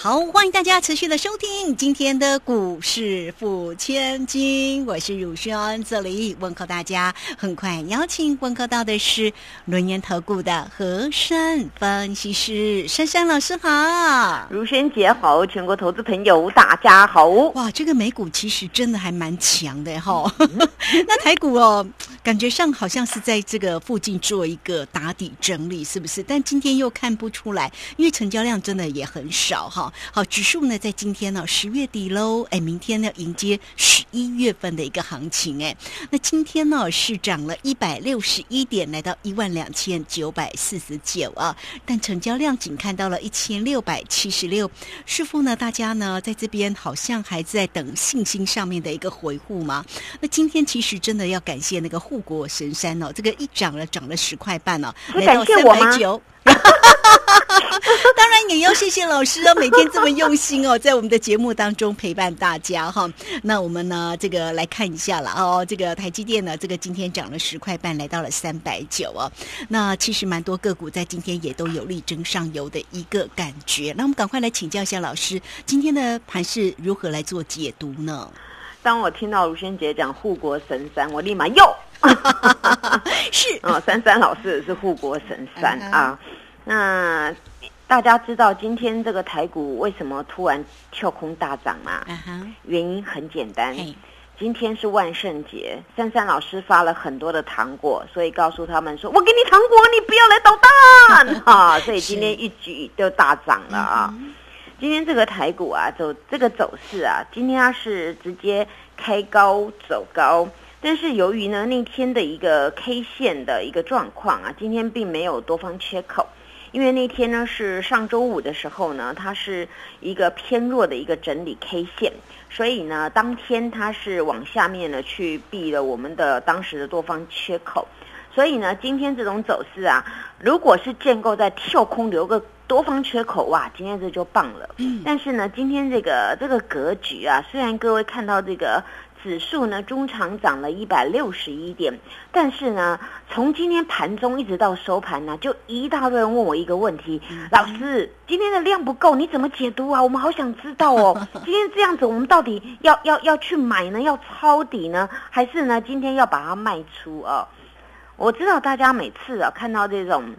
好，欢迎大家持续的收听今天的股市付千金，我是汝轩，这里问候大家。很快邀请问候到的是轮研投顾的和山分析师珊珊老师好，如轩姐好，全国投资朋友大家好。哇，这个美股其实真的还蛮强的哈，那台股哦，感觉上好像是在这个附近做一个打底整理，是不是？但今天又看不出来，因为成交量真的也很少哈。好，指数呢在今天呢十月底喽，哎，明天呢迎接十一月份的一个行情，哎，那今天呢是涨了一百六十一点，来到一万两千九百四十九啊，但成交量仅看到了一千六百七十六，是否呢？大家呢在这边好像还在等信心上面的一个回复吗？那今天其实真的要感谢那个护国神山哦，这个一涨了涨了十块半哦，来到三百九。当然也要谢谢老师哦，每天这么用心哦，在我们的节目当中陪伴大家哈。那我们呢，这个来看一下了哦。这个台积电呢，这个今天涨了十块半，来到了三百九哦。那其实蛮多个股在今天也都有力争上游的一个感觉。那我们赶快来请教一下老师，今天的盘是如何来做解读呢？当我听到卢萱姐讲护国神山，我立马又 是啊，珊珊老师是护国神山啊。那大家知道今天这个台股为什么突然跳空大涨吗？原因很简单，今天是万圣节，珊珊老师发了很多的糖果，所以告诉他们说：“我给你糖果，你不要来捣蛋 啊！”所以今天一举就大涨了啊！今天这个台股啊，走这个走势啊，今天它是直接开高走高，但是由于呢那天的一个 K 线的一个状况啊，今天并没有多方缺口。因为那天呢是上周五的时候呢，它是一个偏弱的一个整理 K 线，所以呢，当天它是往下面呢去避了我们的当时的多方缺口，所以呢，今天这种走势啊，如果是建构在跳空留个多方缺口哇，今天这就棒了。嗯，但是呢，今天这个这个格局啊，虽然各位看到这个。指数呢，中长涨了一百六十一点，但是呢，从今天盘中一直到收盘呢，就一大堆人问我一个问题：老师，今天的量不够，你怎么解读啊？我们好想知道哦。今天这样子，我们到底要要要去买呢，要抄底呢，还是呢，今天要把它卖出啊？我知道大家每次啊看到这种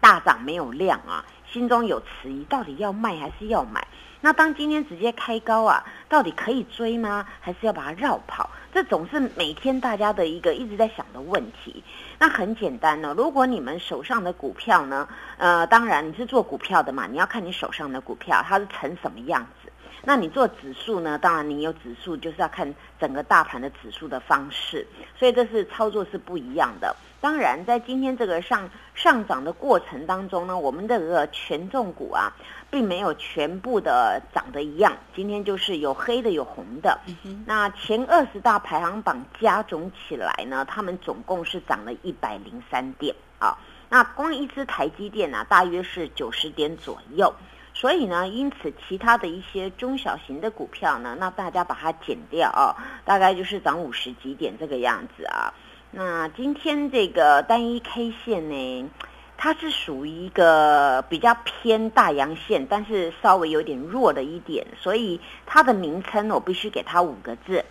大涨没有量啊，心中有迟疑，到底要卖还是要买？那当今天直接开高啊，到底可以追吗？还是要把它绕跑？这总是每天大家的一个一直在想的问题。那很简单呢，如果你们手上的股票呢，呃，当然你是做股票的嘛，你要看你手上的股票它是成什么样子。那你做指数呢，当然你有指数就是要看整个大盘的指数的方式，所以这是操作是不一样的。当然，在今天这个上上涨的过程当中呢，我们这个权重股啊，并没有全部的涨得一样。今天就是有黑的，有红的。那前二十大排行榜加总起来呢，他们总共是涨了一百零三点啊。那光一只台积电呢，大约是九十点左右。所以呢，因此其他的一些中小型的股票呢，那大家把它减掉啊，大概就是涨五十几点这个样子啊。那今天这个单一 K 线呢，它是属于一个比较偏大阳线，但是稍微有点弱的一点，所以它的名称我必须给它五个字：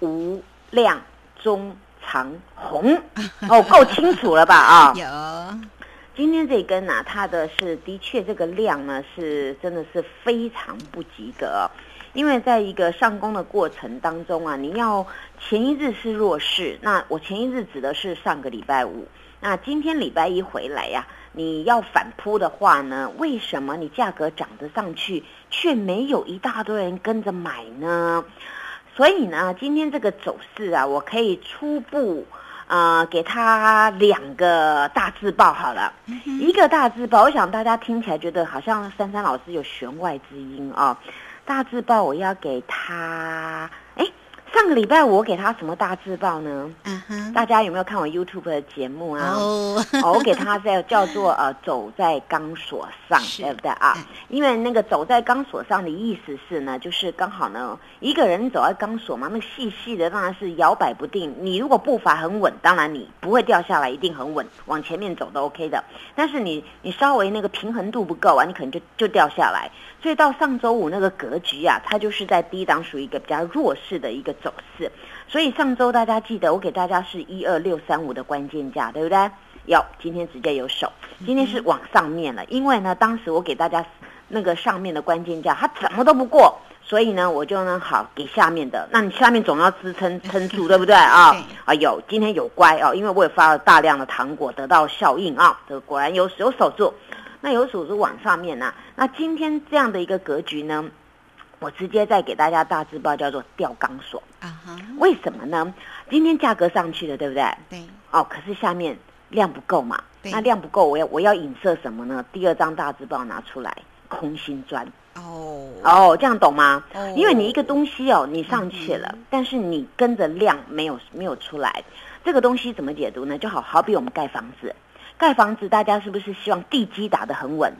无量中长红。哦，够清楚了吧？啊，有。今天这根呢，它的是的确这个量呢是真的是非常不及格。因为在一个上攻的过程当中啊，你要前一日是弱势，那我前一日指的是上个礼拜五，那今天礼拜一回来呀，你要反扑的话呢，为什么你价格涨得上去，却没有一大堆人跟着买呢？所以呢，今天这个走势啊，我可以初步呃给他两个大字报好了，一个大字报，我想大家听起来觉得好像珊珊老师有弦外之音啊。大字报我要给他，上个礼拜我给他什么大字报呢？嗯哼，大家有没有看我 YouTube 的节目啊？哦，我给他在叫做呃走在钢索上，对不对啊？因为那个走在钢索上的意思是呢，就是刚好呢，一个人走在钢索嘛，那细细的当然是摇摆不定。你如果步伐很稳，当然你不会掉下来，一定很稳，往前面走都 OK 的。但是你你稍微那个平衡度不够啊，你可能就就掉下来。所以到上周五那个格局啊，它就是在低档属于一个比较弱势的一个走势。所以上周大家记得我给大家是一二六三五的关键价，对不对？有，今天直接有手，今天是往上面了。因为呢，当时我给大家那个上面的关键价，它怎么都不过，所以呢，我就呢好给下面的。那你下面总要支撑 撑住，对不对啊？啊，有，今天有乖哦，因为我也发了大量的糖果，得到效应啊，这个果然有有守住。那有手是往上面呢？那今天这样的一个格局呢，我直接再给大家大字报，叫做吊钢索啊哈。为什么呢？今天价格上去了，对不对？对。哦，可是下面量不够嘛？那量不够，我要我要影射什么呢？第二张大字报拿出来，空心砖。哦。哦，这样懂吗？哦。因为你一个东西哦，你上去了，但是你跟着量没有没有出来，这个东西怎么解读呢？就好好比我们盖房子。盖房子，大家是不是希望地基打得很稳？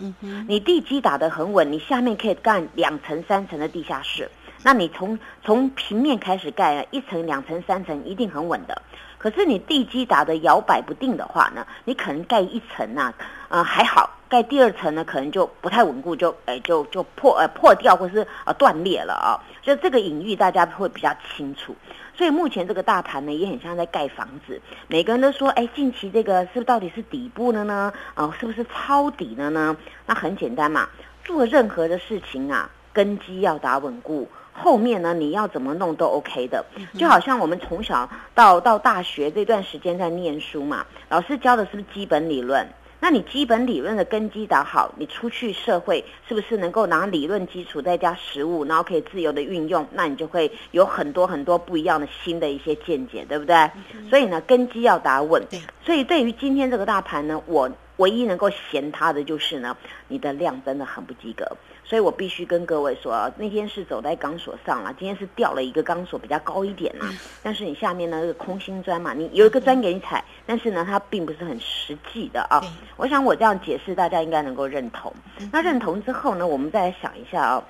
你地基打得很稳，你下面可以干两层、三层的地下室。那你从从平面开始盖，一层、两层、三层，一定很稳的。可是你地基打得摇摆不定的话呢，你可能盖一层呢，呃还好，盖第二层呢，可能就不太稳固，就哎就就破呃破掉或是呃断裂了啊。就这个隐喻，大家会比较清楚。所以目前这个大盘呢，也很像在盖房子。每个人都说，哎，近期这个是不是到底是底部了呢？哦，是不是抄底了呢？那很简单嘛，做任何的事情啊，根基要打稳固，后面呢你要怎么弄都 OK 的。就好像我们从小到到大学这段时间在念书嘛，老师教的是不是基本理论？那你基本理论的根基打好，你出去社会是不是能够拿理论基础再加实物，然后可以自由的运用？那你就会有很多很多不一样的新的一些见解，对不对？所以呢，根基要打稳。所以对于今天这个大盘呢，我。唯一能够嫌它的就是呢，你的量真的很不及格，所以我必须跟各位说，那天是走在钢索上了，今天是掉了一个钢索比较高一点嘛，但是你下面呢那个空心砖嘛，你有一个砖给你踩，但是呢它并不是很实际的啊。我想我这样解释，大家应该能够认同。那认同之后呢，我们再来想一下啊，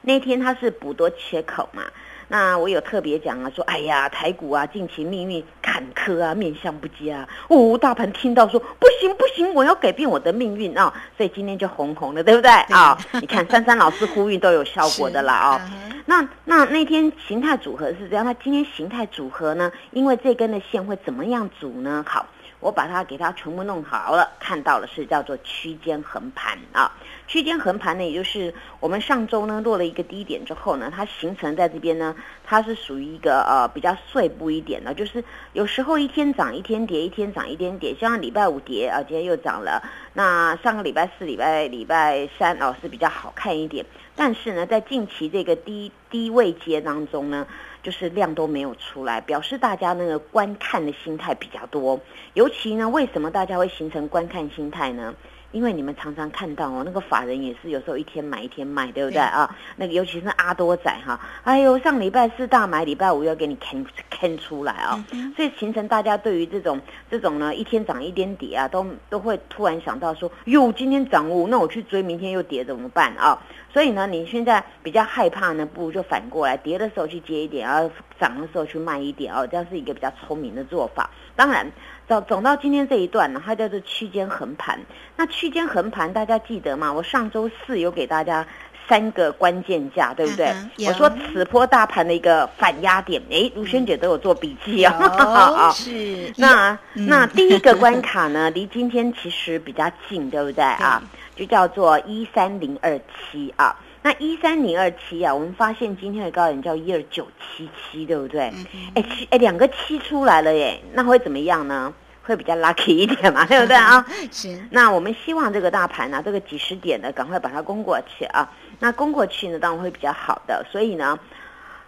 那天它是补多切口嘛。那我有特别讲啊，说哎呀，台股啊，近期命运坎坷啊，面相不佳。哦，大盘听到说不行不行，我要改变我的命运啊，所以今天就红红的，对不对啊？你看珊珊老师呼吁都有效果的啦 啊。那那那天形态组合是这样，那今天形态组合呢？因为这根的线会怎么样组呢？好。我把它给它全部弄好了，看到了是叫做区间横盘啊。区间横盘呢，也就是我们上周呢落了一个低点之后呢，它形成在这边呢，它是属于一个呃比较碎步一点的，就是有时候一天涨一天跌，一天涨一天跌，像礼拜五跌啊，今天又涨了。那上个礼拜四、礼拜礼拜三哦是比较好看一点，但是呢，在近期这个低低位阶当中呢。就是量都没有出来，表示大家那个观看的心态比较多。尤其呢，为什么大家会形成观看心态呢？因为你们常常看到哦，那个法人也是有时候一天买一天卖，对不对啊？那个尤其是阿多仔哈，哎呦，上礼拜四大买，礼拜五要给你坑坑出来啊，所以形成大家对于这种这种呢一天涨一点跌啊，都都会突然想到说，哟，今天涨哦，那我去追，明天又跌怎么办啊？所以呢，你现在比较害怕呢，不如就反过来，跌的时候去接一点，然后涨的时候去卖一点哦，这样是一个比较聪明的做法。当然。走走到今天这一段呢，它叫做区间横盘。那区间横盘，大家记得吗？我上周四有给大家三个关键价，对不对？我说此波大盘的一个反压点，哎，卢萱姐都有做笔记 啊。是。那那第一个关卡呢，离今天其实比较近，对不对啊？就叫做一三零二七啊。那一三零二七啊，我们发现今天的高点叫一二九七七，对不对？哎七哎两个七出来了耶，那会怎么样呢？会比较 lucky 一点嘛，对不对啊？是。那我们希望这个大盘呢，这个几十点的赶快把它攻过去啊。那攻过去呢，当然会比较好的。所以呢，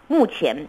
目前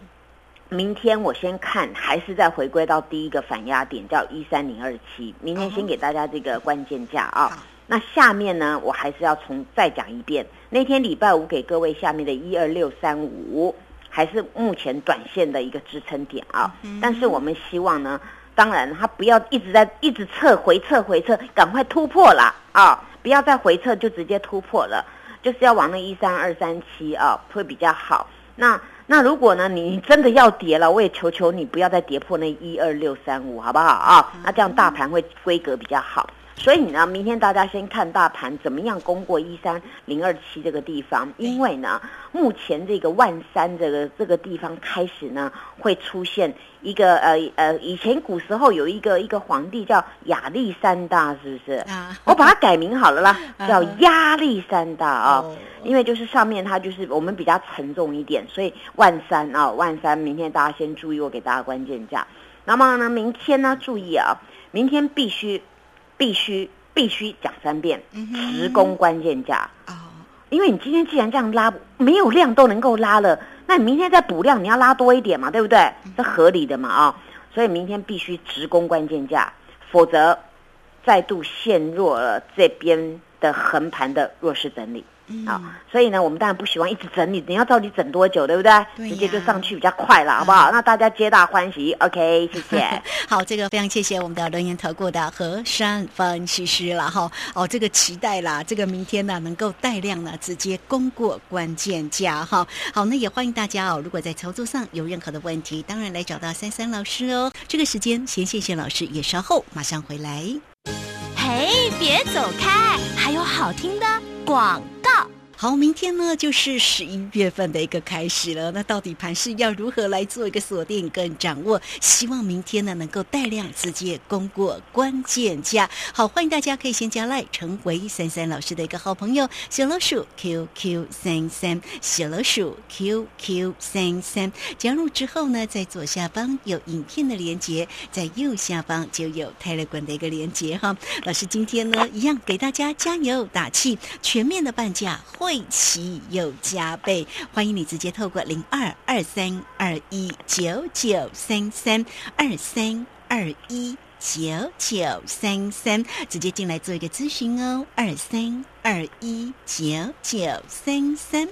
明天我先看，还是再回归到第一个反压点，叫一三零二七。明天先给大家这个关键价啊。那下面呢，我还是要重再讲一遍。那天礼拜五给各位下面的一二六三五，还是目前短线的一个支撑点啊。但是我们希望呢，当然他不要一直在一直撤回撤回撤，赶快突破啦啊！不要再回撤就直接突破了，就是要往那一三二三七啊，会比较好。那那如果呢，你真的要跌了，我也求求你不要再跌破那一二六三五，好不好啊？那这样大盘会规格比较好。所以呢，明天大家先看大盘怎么样攻过一三零二七这个地方，因为呢，目前这个万三这个这个地方开始呢，会出现一个呃呃，以前古时候有一个一个皇帝叫亚历山大，是不是？啊，我把它改名好了啦，叫亚历山大啊，因为就是上面它就是我们比较沉重一点，所以万三啊，万三，明天大家先注意，我给大家关键价。那么呢，明天呢，注意啊，明天必须。必须必须讲三遍，直攻关键价哦。因为你今天既然这样拉，没有量都能够拉了，那你明天再补量，你要拉多一点嘛，对不对？这合理的嘛啊。所以明天必须直攻关键价，否则再度陷入了这边的横盘的弱势整理。好，所以呢，我们当然不希望一直整理，你要到底整多久，对不对？直接就上去比较快了，好不好？那大家皆大欢喜，OK，谢谢。好，这个非常谢谢我们的留言投顾的和山分析师了哈。哦，这个期待啦，这个明天呢能够带量呢直接攻过关键价哈。好，那也欢迎大家哦，如果在操作上有任何的问题，当然来找到三三老师哦。这个时间先谢谢老师，也稍后马上回来。嘿，别走开，还有好听的广告。好，明天呢就是十一月份的一个开始了。那到底盘势要如何来做一个锁定跟掌握？希望明天呢能够带量直接攻过关键价。好，欢迎大家可以先加赖成为三三老师的一个好朋友，小老鼠 QQ 三三，小老鼠 QQ 三三。加入之后呢，在左下方有影片的连接，在右下方就有泰勒管的一个连接哈。老师今天呢一样给大家加油打气，全面的半价。贵气又加倍，欢迎你直接透过零二二三二一九九三三二三二一九九三三直接进来做一个咨询哦，二三二一九九三三。